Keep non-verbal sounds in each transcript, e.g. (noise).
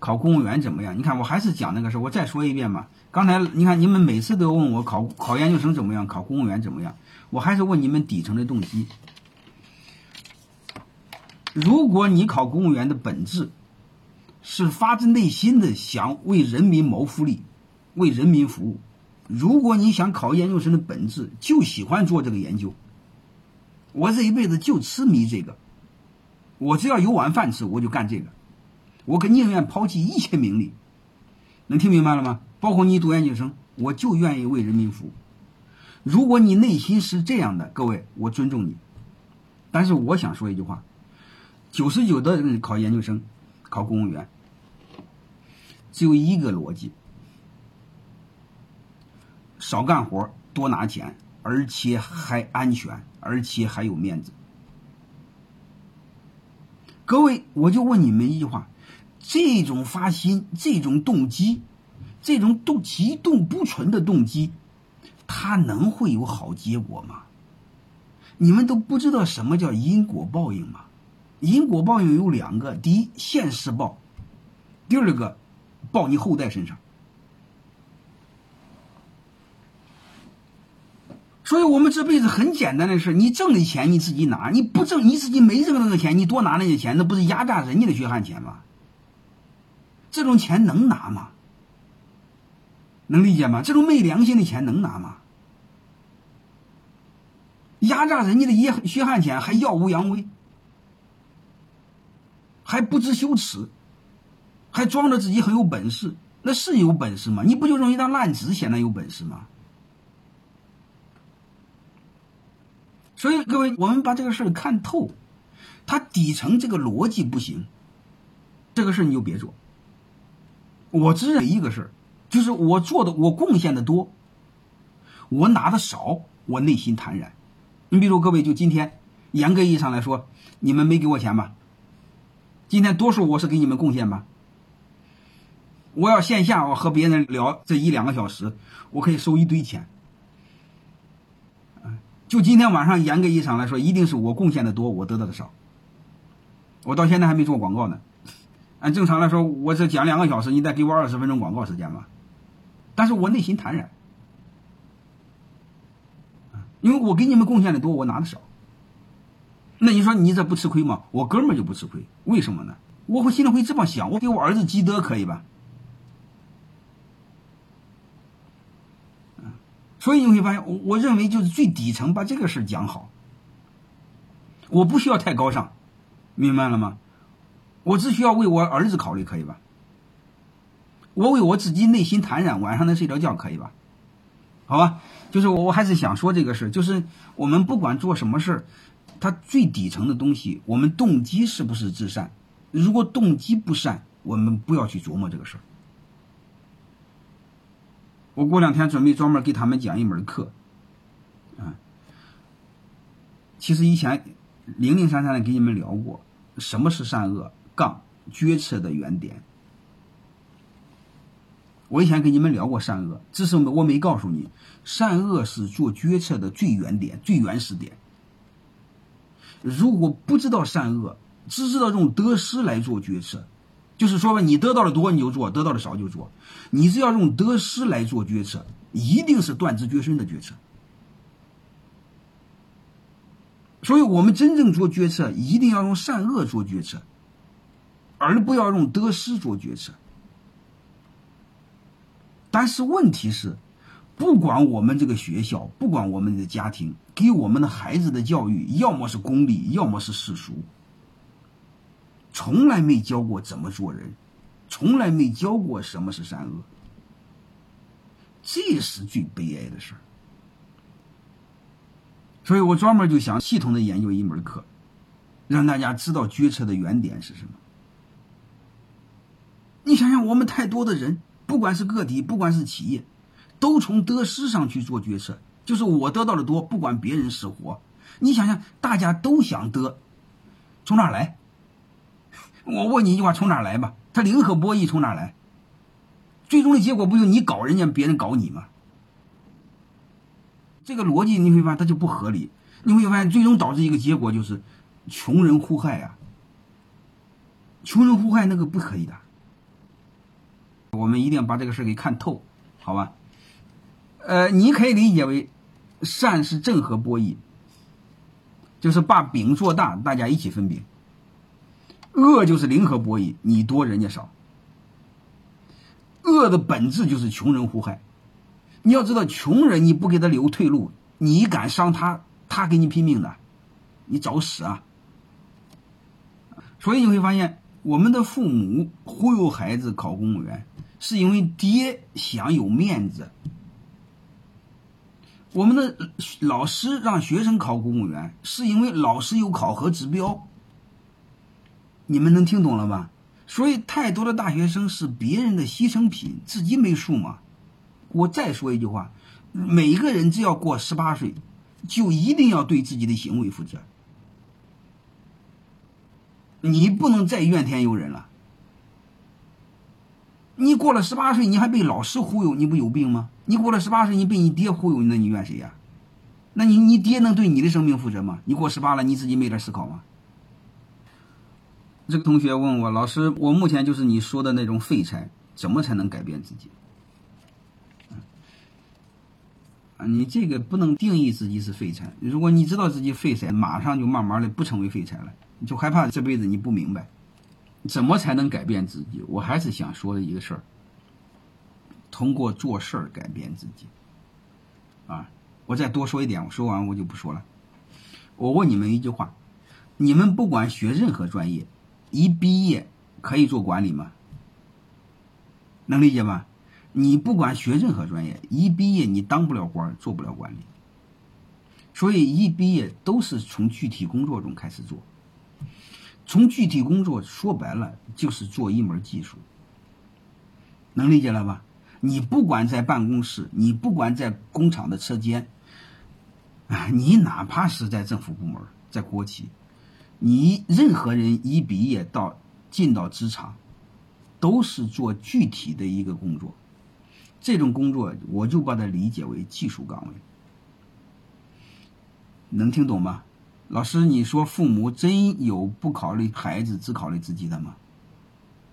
考公务员怎么样？你看，我还是讲那个事儿，我再说一遍嘛。刚才你看，你们每次都问我考考研究生怎么样，考公务员怎么样？我还是问你们底层的动机。如果你考公务员的本质是发自内心的想为人民谋福利、为人民服务，如果你想考研究生的本质就喜欢做这个研究，我这一辈子就痴迷这个，我只要有碗饭吃，我就干这个，我可宁愿抛弃一切名利。能听明白了吗？包括你读研究生，我就愿意为人民服务。如果你内心是这样的，各位，我尊重你。但是我想说一句话：九十九的人考研究生、考公务员，只有一个逻辑：少干活多拿钱，而且还安全，而且还有面子。各位，我就问你们一句话：这种发心、这种动机、这种动极动不纯的动机，它能会有好结果吗？你们都不知道什么叫因果报应吗？因果报应有两个：第一，现世报；第二个，报你后代身上。所以，我们这辈子很简单的事：你挣的钱你自己拿，你不挣你自己没挣那个钱，你多拿那些钱，那不是压榨人家的血汗钱吗？这种钱能拿吗？能理解吗？这种没良心的钱能拿吗？压榨人家的血血汗钱还耀武扬威，还不知羞耻，还装着自己很有本事，那是有本事吗？你不就用一张烂纸显得有本事吗？所以各位，我们把这个事儿看透，它底层这个逻辑不行，这个事儿你就别做。我只认一个事儿，就是我做的，我贡献的多，我拿的少，我内心坦然。你比如各位，就今天，严格意义上来说，你们没给我钱吧？今天多数我是给你们贡献吧？我要线下我和别人聊这一两个小时，我可以收一堆钱。就今天晚上，严格意义上来说，一定是我贡献的多，我得到的少。我到现在还没做广告呢。按正常来说，我这讲两个小时，你再给我二十分钟广告时间吧？但是我内心坦然，因为我给你们贡献的多，我拿的少。那你说你这不吃亏吗？我哥们就不吃亏，为什么呢？我会心里会这么想，我给我儿子积德可以吧？所以你会发现，我我认为就是最底层把这个事讲好。我不需要太高尚，明白了吗？我只需要为我儿子考虑，可以吧？我为我自己内心坦然，晚上能睡着觉，可以吧？好吧，就是我我还是想说这个事就是我们不管做什么事它最底层的东西，我们动机是不是至善？如果动机不善，我们不要去琢磨这个事儿。我过两天准备专门给他们讲一门课，啊，其实以前零零散散的给你们聊过，什么是善恶杠决策的原点。我以前跟你们聊过善恶，只是我没告诉你，善恶是做决策的最原点、最原始点。如果不知道善恶，只知道用得失来做决策。就是说吧，你得到的多你就做，得到的少就做。你只要用得失来做决策，一定是断子绝孙的决策。所以我们真正做决策，一定要用善恶做决策，而不要用得失做决策。但是问题是，不管我们这个学校，不管我们的家庭，给我们的孩子的教育，要么是功利，要么是世俗。从来没教过怎么做人，从来没教过什么是善恶，这是最悲哀的事儿。所以我专门就想系统的研究一门课，让大家知道决策的原点是什么。你想想，我们太多的人，不管是个体，不管是企业，都从得失上去做决策，就是我得到的多，不管别人死活。你想想，大家都想得，从哪来？(laughs) 我问你一句话：从哪来吧？他零和博弈从哪来？最终的结果不就你搞人家，别人搞你吗？这个逻辑你会发现它就不合理。你会发现最终导致一个结果就是穷人互害啊！穷人互害那个不可以的，我们一定要把这个事给看透，好吧？呃，你可以理解为，善是正和博弈，就是把饼做大，大家一起分饼；恶就是零和博弈，你多人家少。恶的本质就是穷人互害。你要知道，穷人你不给他留退路，你敢伤他，他给你拼命的，你找死啊！所以你会发现，我们的父母忽悠孩子考公务员，是因为爹想有面子；我们的老师让学生考公务员，是因为老师有考核指标。你们能听懂了吧？所以，太多的大学生是别人的牺牲品，自己没数吗？我再说一句话：每个人只要过十八岁，就一定要对自己的行为负责。你不能再怨天尤人了。你过了十八岁，你还被老师忽悠，你不有病吗？你过了十八岁，你被你爹忽悠，那你怨谁呀？那你你爹能对你的生命负责吗？你过十八了，你自己没点思考吗？这个同学问我，老师，我目前就是你说的那种废柴，怎么才能改变自己？啊，你这个不能定义自己是废柴。如果你知道自己废柴，马上就慢慢的不成为废柴了。你就害怕这辈子你不明白，怎么才能改变自己？我还是想说的一个事儿：通过做事儿改变自己。啊，我再多说一点，我说完我就不说了。我问你们一句话：你们不管学任何专业，一毕业可以做管理吗？能理解吗？你不管学任何专业，一毕业你当不了官，做不了管理。所以一毕业都是从具体工作中开始做。从具体工作说白了就是做一门技术，能理解了吧？你不管在办公室，你不管在工厂的车间，啊，你哪怕是在政府部门，在国企，你任何人一毕业到进到职场，都是做具体的一个工作。这种工作，我就把它理解为技术岗位，能听懂吗？老师，你说父母真有不考虑孩子只考虑自己的吗？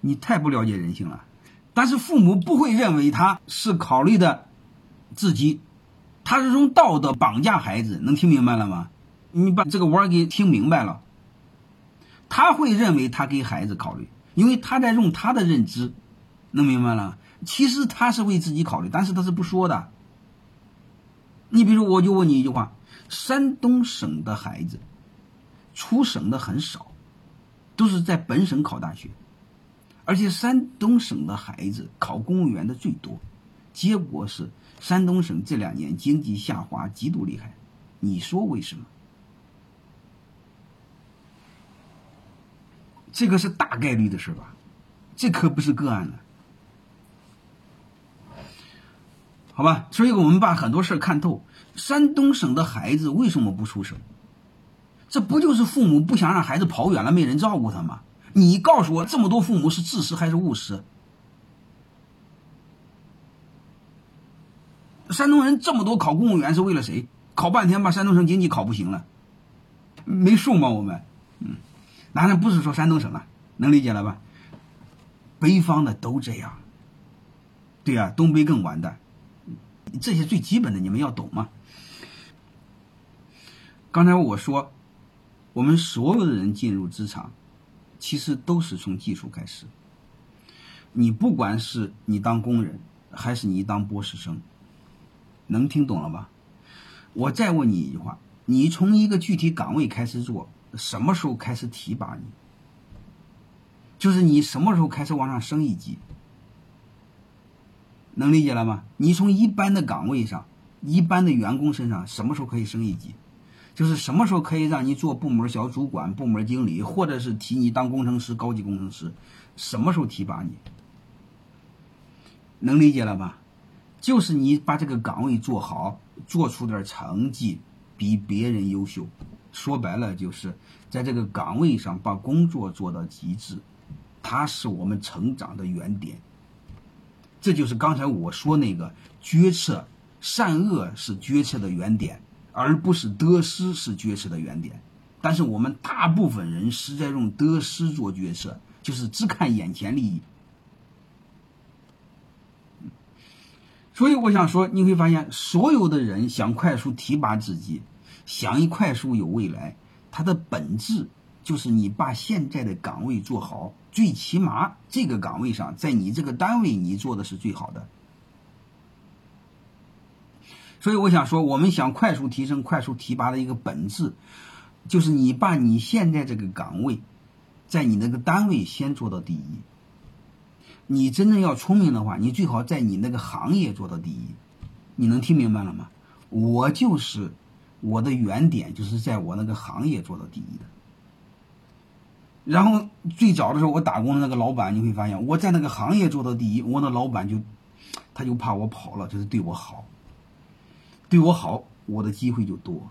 你太不了解人性了。但是父母不会认为他是考虑的自己，他是用道德绑架孩子，能听明白了吗？你把这个弯给听明白了。他会认为他给孩子考虑，因为他在用他的认知，能明白了。其实他是为自己考虑，但是他是不说的。你比如，我就问你一句话：山东省的孩子出省的很少，都是在本省考大学，而且山东省的孩子考公务员的最多。结果是山东省这两年经济下滑极度厉害，你说为什么？这个是大概率的事吧？这可不是个案呢。好吧，所以我们把很多事看透。山东省的孩子为什么不出省？这不就是父母不想让孩子跑远了，没人照顾他吗？你告诉我，这么多父母是自私还是务实？山东人这么多考公务员是为了谁？考半天把山东省经济考不行了，没数吗？我们，嗯，当然不是说山东省了，能理解了吧？北方的都这样，对呀，东北更完蛋。这些最基本的你们要懂吗？刚才我说，我们所有的人进入职场，其实都是从技术开始。你不管是你当工人，还是你当博士生，能听懂了吧？我再问你一句话：你从一个具体岗位开始做，什么时候开始提拔你？就是你什么时候开始往上升一级？能理解了吗？你从一般的岗位上、一般的员工身上，什么时候可以升一级？就是什么时候可以让你做部门小主管、部门经理，或者是提你当工程师、高级工程师？什么时候提拔你？能理解了吧？就是你把这个岗位做好，做出点成绩，比别人优秀。说白了，就是在这个岗位上把工作做到极致，它是我们成长的原点。这就是刚才我说那个决策，善恶是决策的原点，而不是得失是决策的原点。但是我们大部分人是在用得失做决策，就是只看眼前利益。所以我想说，你会发现，所有的人想快速提拔自己，想一快速有未来，它的本质就是你把现在的岗位做好，最起码这个岗位上，在你这个单位你做的是最好的。所以我想说，我们想快速提升、快速提拔的一个本质，就是你把你现在这个岗位，在你那个单位先做到第一。你真正要聪明的话，你最好在你那个行业做到第一。你能听明白了吗？我就是我的原点，就是在我那个行业做到第一的。然后最早的时候，我打工的那个老板，你会发现我在那个行业做到第一，我那老板就他就怕我跑了，就是对我好，对我好，我的机会就多。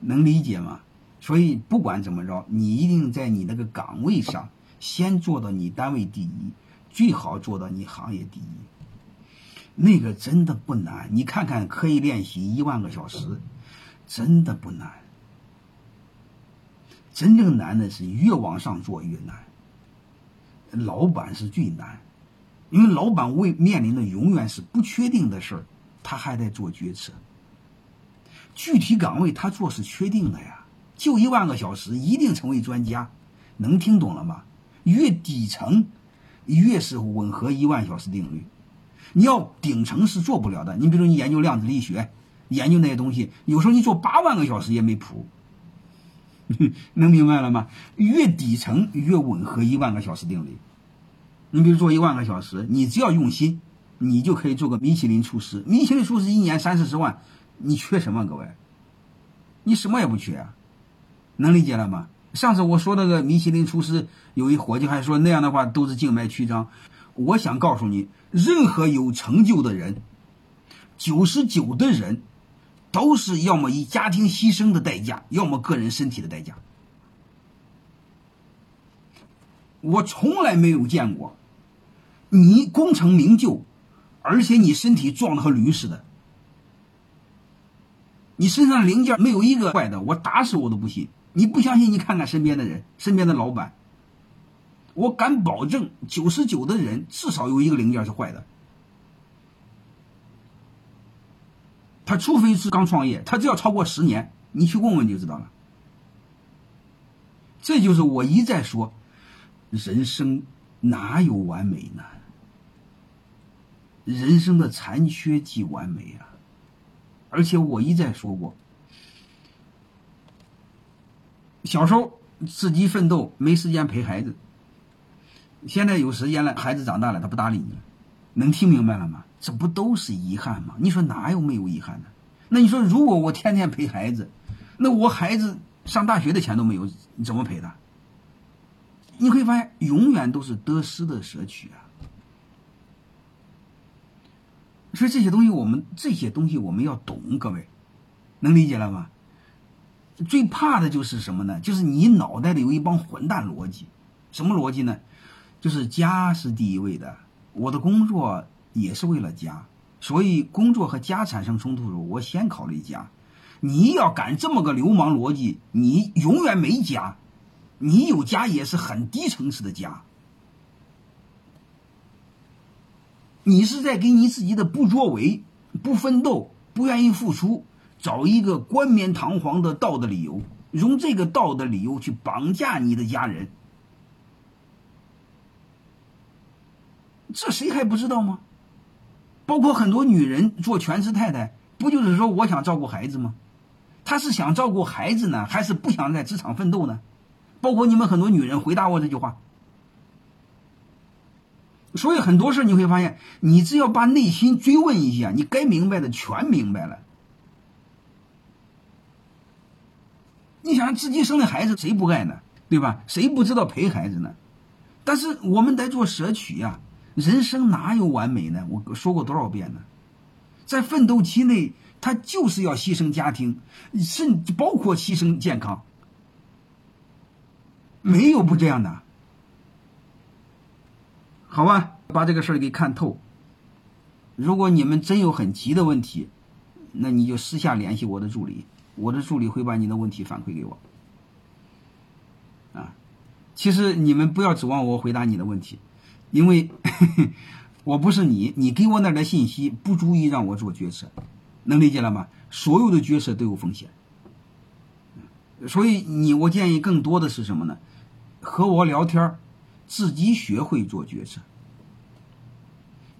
能理解吗？所以不管怎么着，你一定在你那个岗位上。先做到你单位第一，最好做到你行业第一。那个真的不难，你看看可以练习一万个小时，真的不难。真正难的是越往上做越难。老板是最难，因为老板为面临的永远是不确定的事儿，他还得做决策。具体岗位他做是确定的呀，就一万个小时，一定成为专家。能听懂了吗？越底层，越是吻合一万小时定律。你要顶层是做不了的。你比如你研究量子力学，研究那些东西，有时候你做八万个小时也没谱。(laughs) 能明白了吗？越底层越吻合一万个小时定律。你比如做一万个小时，你只要用心，你就可以做个米其林厨师。米其林厨师一年三四十万，你缺什么？各位，你什么也不缺啊。能理解了吗？上次我说那个米其林厨师有一伙计还说那样的话都是静脉曲张。我想告诉你，任何有成就的人，九十九的人，都是要么以家庭牺牲的代价，要么个人身体的代价。我从来没有见过你功成名就，而且你身体壮的和驴似的，你身上零件没有一个坏的，我打死我都不信。你不相信？你看看身边的人，身边的老板，我敢保证，九十九的人至少有一个零件是坏的。他除非是刚创业，他只要超过十年，你去问问就知道了。这就是我一再说，人生哪有完美呢？人生的残缺即完美啊！而且我一再说过。小时候自己奋斗没时间陪孩子，现在有时间了，孩子长大了他不搭理你了，能听明白了吗？这不都是遗憾吗？你说哪有没有遗憾的？那你说如果我天天陪孩子，那我孩子上大学的钱都没有，你怎么陪他？你会发现永远都是得失的舍取啊。所以这些东西我们这些东西我们要懂，各位能理解了吗？最怕的就是什么呢？就是你脑袋里有一帮混蛋逻辑，什么逻辑呢？就是家是第一位的，我的工作也是为了家，所以工作和家产生冲突的时候，我先考虑家。你要敢这么个流氓逻辑，你永远没家，你有家也是很低层次的家，你是在给你自己的不作为、不奋斗、不愿意付出。找一个冠冕堂皇的道德理由，用这个道德理由去绑架你的家人，这谁还不知道吗？包括很多女人做全职太太，不就是说我想照顾孩子吗？她是想照顾孩子呢，还是不想在职场奋斗呢？包括你们很多女人回答我这句话。所以很多事你会发现，你只要把内心追问一下，你该明白的全明白了。你想自己生的孩子谁不爱呢？对吧？谁不知道陪孩子呢？但是我们得做舍取呀。人生哪有完美呢？我说过多少遍呢？在奋斗期内，他就是要牺牲家庭，甚至包括牺牲健康，没有不这样的。好吧，把这个事儿给看透。如果你们真有很急的问题，那你就私下联系我的助理。我的助理会把你的问题反馈给我，啊，其实你们不要指望我回答你的问题，因为 (laughs) 我不是你，你给我那点信息不足以让我做决策，能理解了吗？所有的决策都有风险，所以你我建议更多的是什么呢？和我聊天儿自己学会做决策，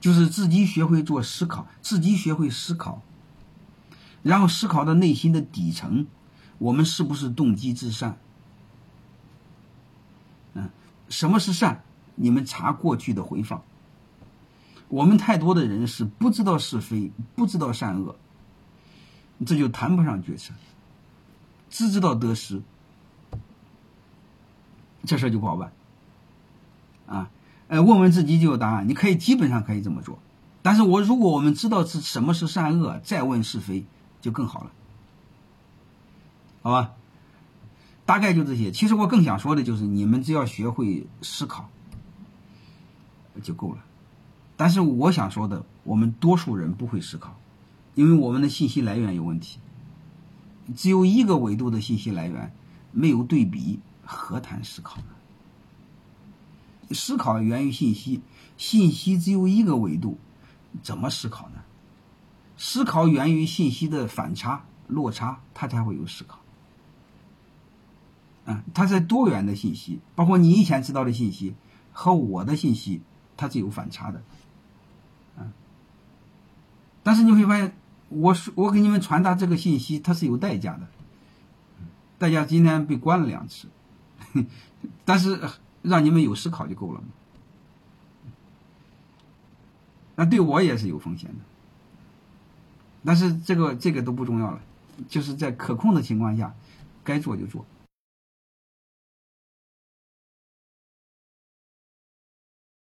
就是自己学会做思考，自己学会思考，然后思考到内心的底层，我们是不是动机至善？嗯，什么是善？你们查过去的回放。我们太多的人是不知道是非，不知道善恶，这就谈不上决策。只知道得失，这事就不好办。啊，呃，问问自己就有答案。你可以基本上可以这么做，但是我如果我们知道是什么是善恶，再问是非就更好了，好吧？大概就这些。其实我更想说的就是，你们只要学会思考就够了。但是我想说的，我们多数人不会思考，因为我们的信息来源有问题。只有一个维度的信息来源，没有对比，何谈思考呢？思考源于信息，信息只有一个维度，怎么思考呢？思考源于信息的反差、落差，它才会有思考。嗯，它是多元的信息，包括你以前知道的信息和我的信息，它是有反差的。嗯但是你会发现，我说我给你们传达这个信息，它是有代价的。代价今天被关了两次，(laughs) 但是让你们有思考就够了嘛。那对我也是有风险的，但是这个这个都不重要了，就是在可控的情况下，该做就做。